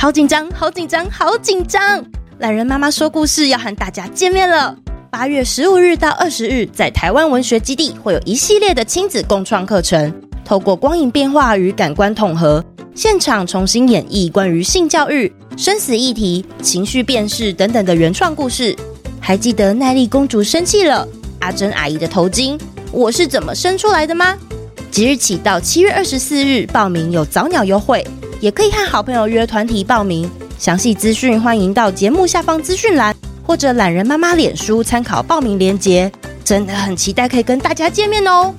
好紧张，好紧张，好紧张！懒人妈妈说故事要和大家见面了。八月十五日到二十日，在台湾文学基地会有一系列的亲子共创课程，透过光影变化与感官统合，现场重新演绎关于性教育、生死议题、情绪辨识等等的原创故事。还记得奈莉公主生气了，阿珍阿姨的头巾，我是怎么生出来的吗？即日起到七月二十四日报名有早鸟优惠，也可以和好朋友约团体报名。详细资讯欢迎到节目下方资讯栏或者懒人妈妈脸书参考报名链接。真的很期待可以跟大家见面哦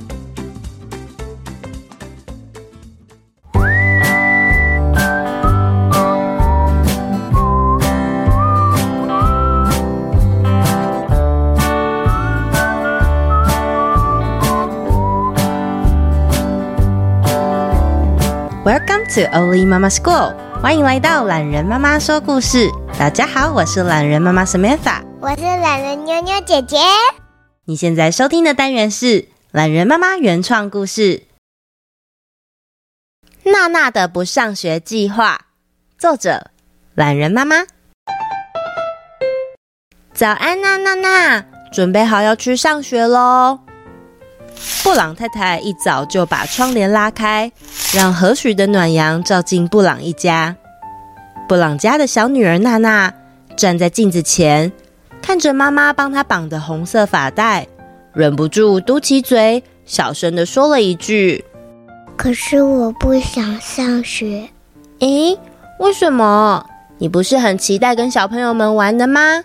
to Oli Mama School，欢迎来到懒人妈妈说故事。大家好，我是懒人妈妈 Samantha，我是懒人妞妞姐姐。你现在收听的单元是懒人妈妈原创故事《娜娜的不上学计划》，作者懒人妈妈。早安啊，娜娜，准备好要去上学喽。布朗太太一早就把窗帘拉开，让和煦的暖阳照进布朗一家。布朗家的小女儿娜娜站在镜子前，看着妈妈帮她绑的红色发带，忍不住嘟起嘴，小声地说了一句：“可是我不想上学。”“诶，为什么？你不是很期待跟小朋友们玩的吗？”“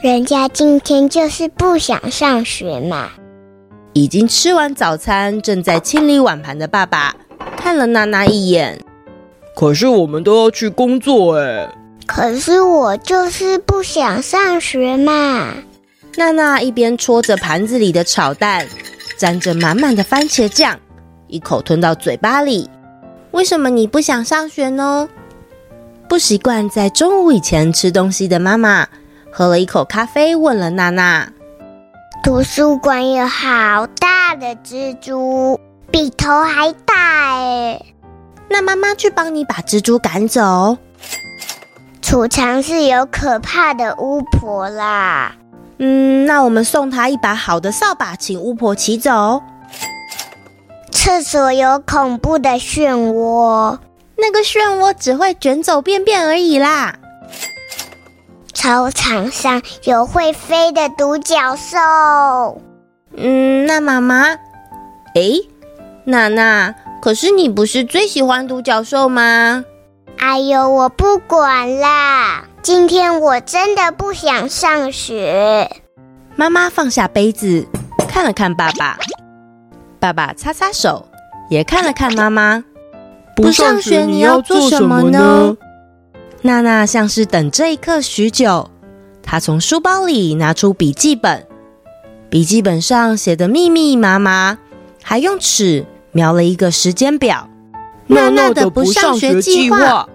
人家今天就是不想上学嘛。”已经吃完早餐，正在清理碗盘的爸爸看了娜娜一眼。可是我们都要去工作哎。可是我就是不想上学嘛。娜娜一边戳着盘子里的炒蛋，沾着满满的番茄酱，一口吞到嘴巴里。为什么你不想上学呢？不习惯在中午以前吃东西的妈妈，喝了一口咖啡，问了娜娜。图书馆有好大的蜘蛛，比头还大诶。那妈妈去帮你把蜘蛛赶走。储藏室有可怕的巫婆啦。嗯，那我们送她一把好的扫把，请巫婆骑走。厕所有恐怖的漩涡，那个漩涡只会卷走便便而已啦。操场上有会飞的独角兽。嗯，那妈妈，诶，娜娜，可是你不是最喜欢独角兽吗？哎呦，我不管啦！今天我真的不想上学。妈妈放下杯子，看了看爸爸，爸爸擦擦手，也看了看妈妈。不上学你要做什么呢？娜娜像是等这一刻许久，她从书包里拿出笔记本，笔记本上写的密密麻麻，还用尺描了一个时间表。娜娜的不上学计划，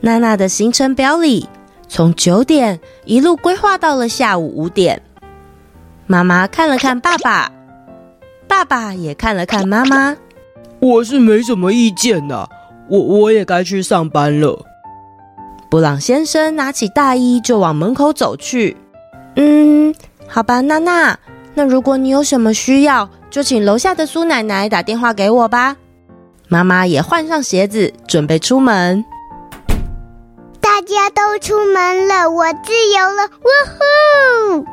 娜娜的行程表里，从九点一路规划到了下午五点。妈妈看了看爸爸，爸爸也看了看妈妈。我是没什么意见呐，我我也该去上班了。布朗先生拿起大衣就往门口走去。嗯，好吧，娜娜，那如果你有什么需要，就请楼下的苏奶奶打电话给我吧。妈妈也换上鞋子，准备出门。大家都出门了，我自由了，呜呼！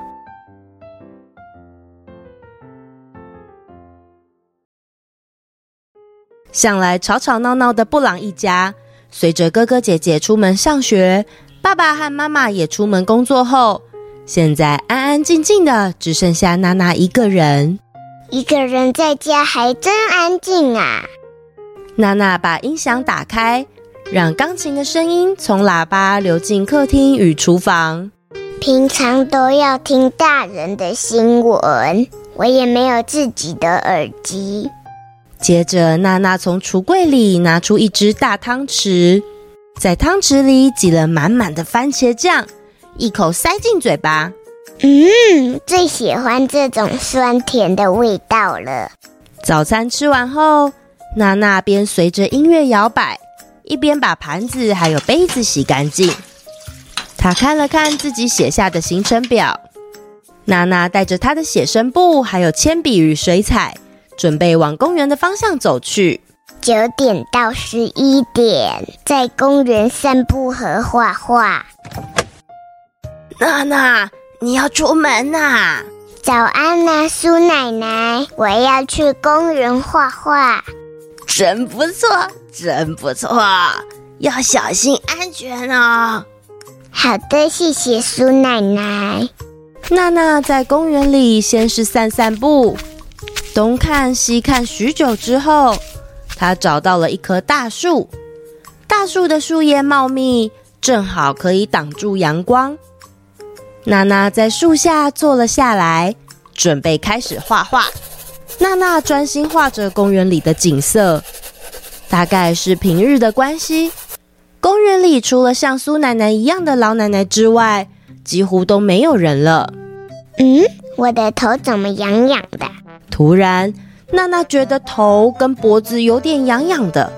向来吵吵闹闹的布朗一家。随着哥哥姐姐出门上学，爸爸和妈妈也出门工作后，现在安安静静的，只剩下娜娜一个人。一个人在家还真安静啊！娜娜把音响打开，让钢琴的声音从喇叭流进客厅与厨房。平常都要听大人的新闻，我也没有自己的耳机。接着，娜娜从橱柜里拿出一只大汤匙，在汤匙里挤了满满的番茄酱，一口塞进嘴巴。嗯，最喜欢这种酸甜的味道了。早餐吃完后，娜娜边随着音乐摇摆，一边把盘子还有杯子洗干净。她看了看自己写下的行程表，娜娜带着她的写生簿还有铅笔与水彩，准备往公园的方向走去。九点到十一点，在公园散步和画画。娜娜，你要出门呐？早安呐，苏奶奶，我要去公园画画。真不错，真不错，要小心安全哦。好的，谢谢苏奶奶。娜娜在公园里先是散散步，东看西看许久之后，她找到了一棵大树。大树的树叶茂密，正好可以挡住阳光。娜娜在树下坐了下来，准备开始画画。娜娜专心画着公园里的景色。大概是平日的关系，公园里除了像苏奶奶一样的老奶奶之外，几乎都没有人了。嗯，我的头怎么痒痒的？突然，娜娜觉得头跟脖子有点痒痒的。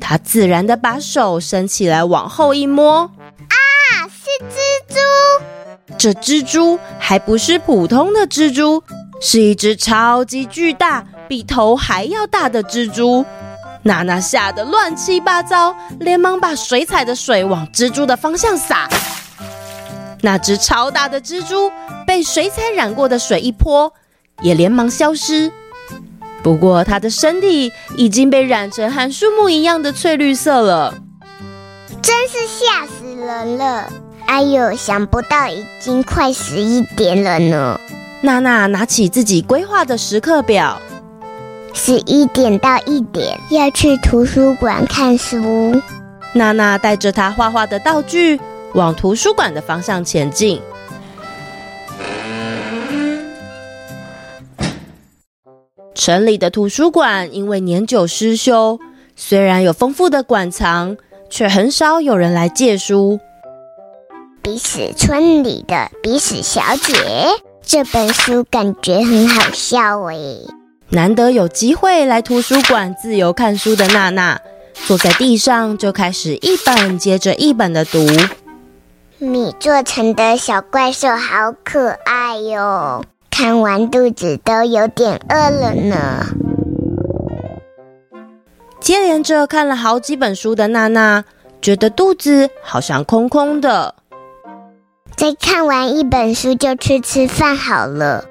她自然的把手伸起来，往后一摸，啊，是蜘蛛！这蜘蛛还不是普通的蜘蛛，是一只超级巨大、比头还要大的蜘蛛。娜娜吓得乱七八糟，连忙把水彩的水往蜘蛛的方向洒。那只超大的蜘蛛被水彩染过的水一泼，也连忙消失。不过它的身体已经被染成和树木一样的翠绿色了，真是吓死人了！哎呦，想不到已经快十一点了呢。娜娜拿起自己规划的时刻表，十一点到一点要去图书馆看书。娜娜带着她画画的道具往图书馆的方向前进。城里的图书馆因为年久失修，虽然有丰富的馆藏，却很少有人来借书。彼此村里的彼此小姐，这本书感觉很好笑诶。难得有机会来图书馆自由看书的娜娜，坐在地上就开始一本接着一本的读。米做成的小怪兽好可爱哟，看完肚子都有点饿了呢。接连着看了好几本书的娜娜，觉得肚子好像空空的。再看完一本书就去吃饭好了。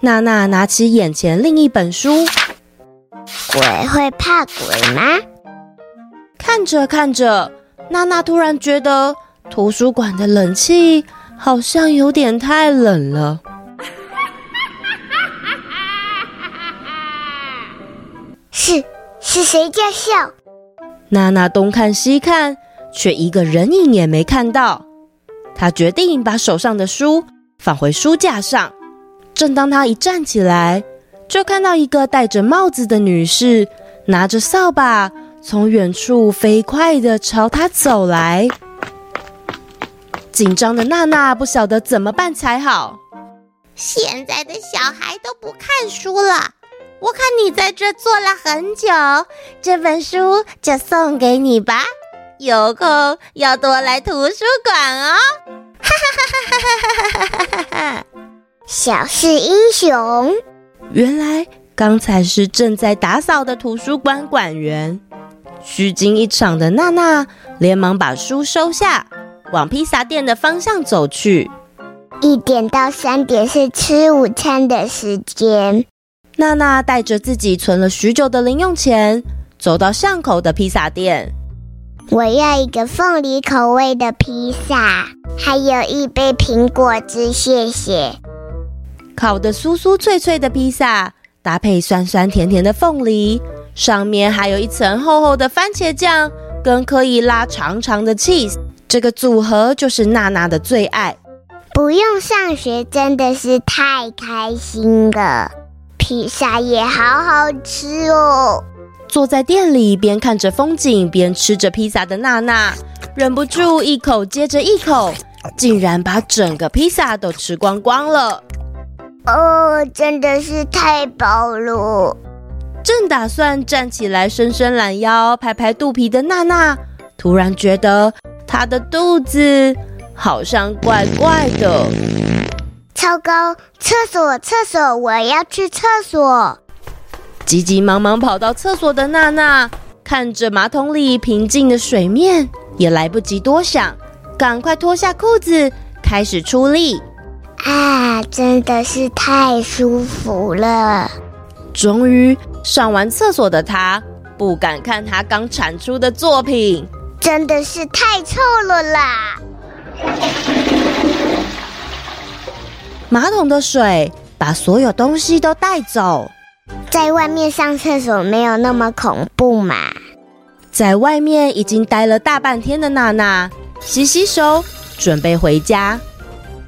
娜娜拿起眼前另一本书，鬼会怕鬼吗？看着看着，娜娜突然觉得图书馆的冷气好像有点太冷了。是是谁在笑？娜娜东看西看，却一个人影也没看到。她决定把手上的书放回书架上。正当她一站起来，就看到一个戴着帽子的女士拿着扫把，从远处飞快地朝她走来。紧张的娜娜不晓得怎么办才好。现在的小孩都不看书了，我看你在这坐了很久，这本书就送给你吧。有空要多来图书馆哦！哈哈哈哈哈哈哈哈！小事英雄，原来刚才是正在打扫的图书馆馆员。虚惊一场的娜娜连忙把书收下，往披萨店的方向走去。一点到三点是吃午餐的时间。娜娜带着自己存了许久的零用钱，走到巷口的披萨店。我要一个凤梨口味的披萨，还有一杯苹果汁，谢谢。烤的酥酥脆脆的披萨，搭配酸酸甜甜的凤梨，上面还有一层厚厚的番茄酱，跟可以拉长长的 cheese，这个组合就是娜娜的最爱。不用上学真的是太开心了，披萨也好好吃哦。坐在店里，边看着风景边吃着披萨的娜娜，忍不住一口接着一口，竟然把整个披萨都吃光光了。哦，真的是太饱了！正打算站起来伸伸懒腰、拍拍肚皮的娜娜，突然觉得她的肚子好像怪怪的。糟糕！厕所，厕所，我要去厕所！急急忙忙跑到厕所的娜娜，看着马桶里平静的水面，也来不及多想，赶快脱下裤子，开始出力。啊，真的是太舒服了！终于上完厕所的她，不敢看她刚产出的作品，真的是太臭了啦！马桶的水把所有东西都带走，在外面上厕所没有那么恐怖嘛。在外面已经待了大半天的娜娜，洗洗手，准备回家。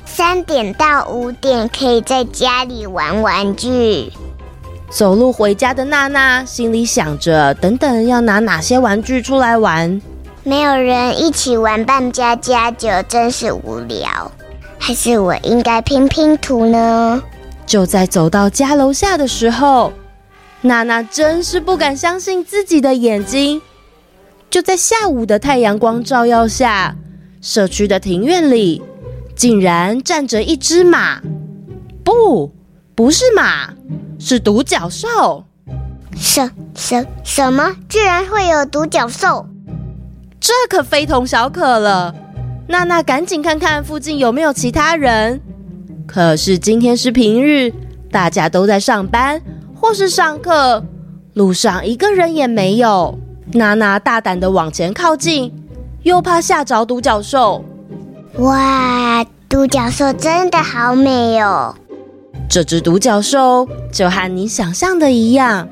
三点到五点可以在家里玩玩具。走路回家的娜娜心里想着，等等要拿哪些玩具出来玩？没有人一起玩扮家家酒，真是无聊。还是我应该拼拼图呢？就在走到家楼下的时候，娜娜真是不敢相信自己的眼睛。就在下午的太阳光照耀下，社区的庭院里竟然站着一只马。不，不是马，是独角兽。什什什么？居然会有独角兽？这可非同小可了。娜娜赶紧看看附近有没有其他人，可是今天是平日，大家都在上班或是上课，路上一个人也没有。娜娜大胆的往前靠近，又怕吓着独角兽。哇，独角兽真的好美哦！这只独角兽就和你想象的一样，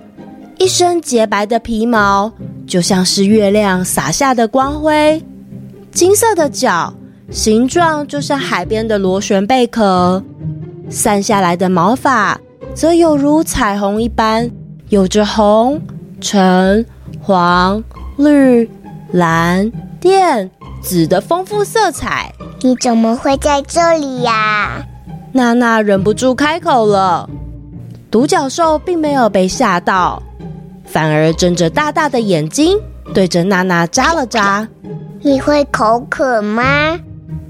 一身洁白的皮毛，就像是月亮洒下的光辉。金色的角，形状就像海边的螺旋贝壳，散下来的毛发则有如彩虹一般，有着红、橙、黄、绿、蓝、靛、紫的丰富色彩。你怎么会在这里呀？娜娜忍不住开口了。独角兽并没有被吓到，反而睁着大大的眼睛，对着娜娜眨了眨。你会口渴吗？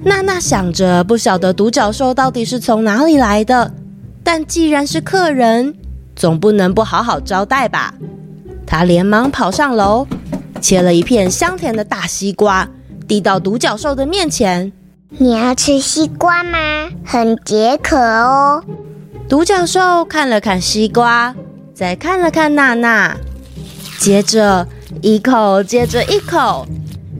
娜娜想着，不晓得独角兽到底是从哪里来的，但既然是客人，总不能不好好招待吧。她连忙跑上楼，切了一片香甜的大西瓜，递到独角兽的面前。你要吃西瓜吗？很解渴哦。独角兽看了看西瓜，再看了看娜娜，接着一口接着一口。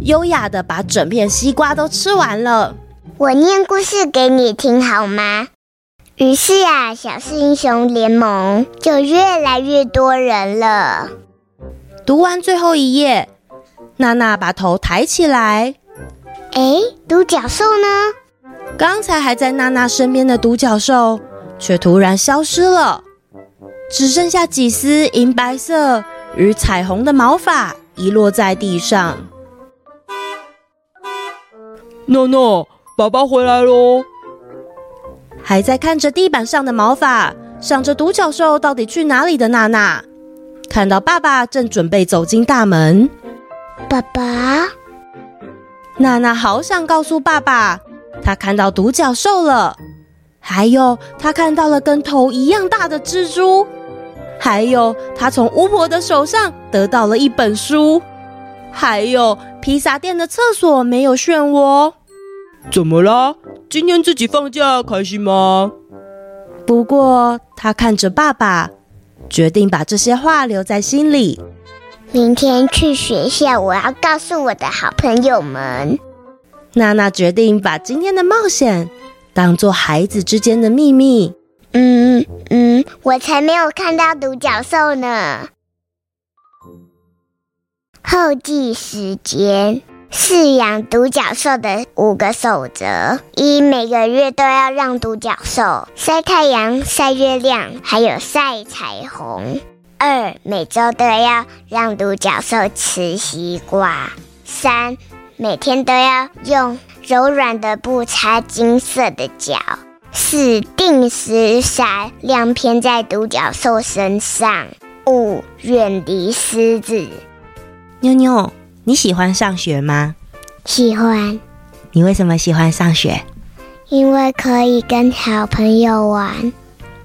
优雅的把整片西瓜都吃完了。我念故事给你听好吗？于是呀，小四英雄联盟就越来越多人了。读完最后一页，娜娜把头抬起来。哎，独角兽呢？刚才还在娜娜身边的独角兽，却突然消失了，只剩下几丝银白色与彩虹的毛发遗落在地上。诺诺，爸爸回来喽！还在看着地板上的毛发，想着独角兽到底去哪里的娜娜，看到爸爸正准备走进大门。爸爸，娜娜好想告诉爸爸，她看到独角兽了，还有她看到了跟头一样大的蜘蛛，还有她从巫婆的手上得到了一本书，还有披萨店的厕所没有漩涡。怎么啦？今天自己放假开心吗？不过他看着爸爸，决定把这些话留在心里。明天去学校，我要告诉我的好朋友们。娜娜决定把今天的冒险当做孩子之间的秘密。嗯嗯，我才没有看到独角兽呢。后记时间。饲养独角兽的五个守则：一、每个月都要让独角兽晒太阳、晒月亮，还有晒彩虹；二、每周都要让独角兽吃西瓜；三、每天都要用柔软的布擦金色的脚；四、定时撒亮片在独角兽身上；五，远离狮子。妞妞，你喜欢上学吗？喜欢。你为什么喜欢上学？因为可以跟好朋友玩。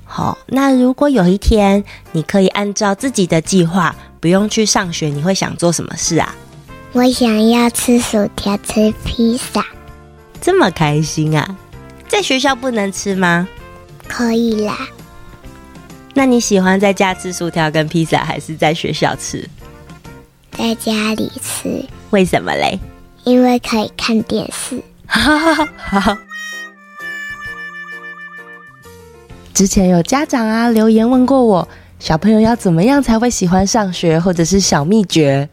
好，那如果有一天你可以按照自己的计划，不用去上学，你会想做什么事啊？我想要吃薯条，吃披萨。这么开心啊！在学校不能吃吗？可以啦。那你喜欢在家吃薯条跟披萨，还是在学校吃？在家里吃。为什么嘞？因为可以看电视。好。之前有家长啊留言问过我，小朋友要怎么样才会喜欢上学，或者是小秘诀？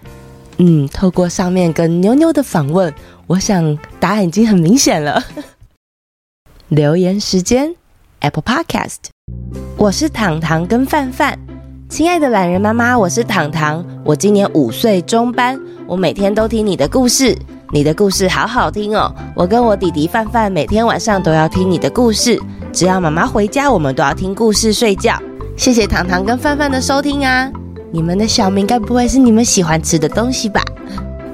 嗯，透过上面跟妞妞的访问，我想答案已经很明显了。留言时间，Apple Podcast，我是糖糖跟范范，亲爱的懒人妈妈，我是糖糖，我今年五岁中班，我每天都听你的故事，你的故事好好听哦，我跟我弟弟范范每天晚上都要听你的故事，只要妈妈回家，我们都要听故事睡觉。谢谢糖糖跟范范的收听啊。你们的小名该不会是你们喜欢吃的东西吧？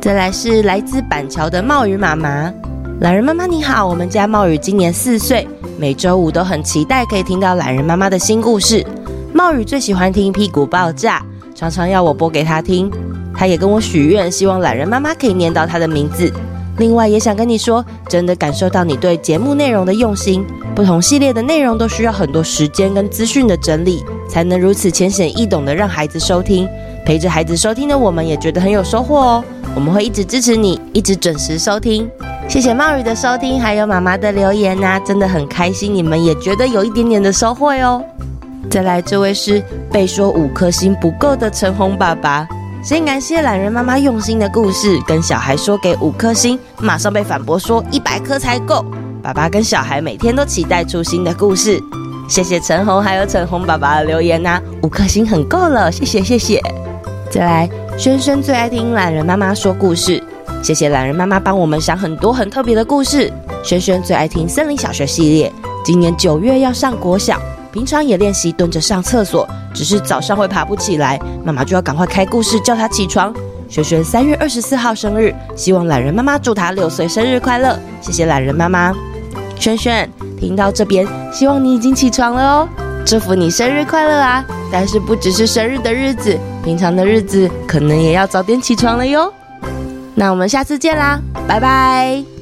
再来是来自板桥的冒雨妈妈，懒人妈妈你好，我们家冒雨今年四岁，每周五都很期待可以听到懒人妈妈的新故事。茂宇最喜欢听屁股爆炸，常常要我播给他听。他也跟我许愿，希望懒人妈妈可以念到他的名字。另外也想跟你说，真的感受到你对节目内容的用心。不同系列的内容都需要很多时间跟资讯的整理。才能如此浅显易懂的让孩子收听，陪着孩子收听的我们也觉得很有收获哦。我们会一直支持你，一直准时收听。谢谢茂宇的收听，还有妈妈的留言呐、真的很开心，你们也觉得有一点点的收获哟。再来，这位是被说五颗星不够的陈红爸爸，先感谢懒人妈妈用心的故事，跟小孩说给五颗星，马上被反驳说一百颗才够。爸爸跟小孩每天都期待出新的故事。谢谢陈红还有陈红爸爸的留言呐、五颗星很够了，谢谢谢谢。再来，轩轩最爱听懒人妈妈说故事，谢谢懒人妈妈帮我们想很多很特别的故事。轩轩最爱听森林小学系列，今年九月要上国小，平常也练习蹲着上厕所，只是早上会爬不起来，妈妈就要赶快开故事叫他起床。轩轩三月二十四号生日，希望懒人妈妈祝他六岁生日快乐，谢谢懒人妈妈。轩轩，听到这边，希望你已经起床了哦，祝福你生日快乐啊！但是不只是生日的日子，平常的日子可能也要早点起床了哟。那我们下次见啦，拜拜。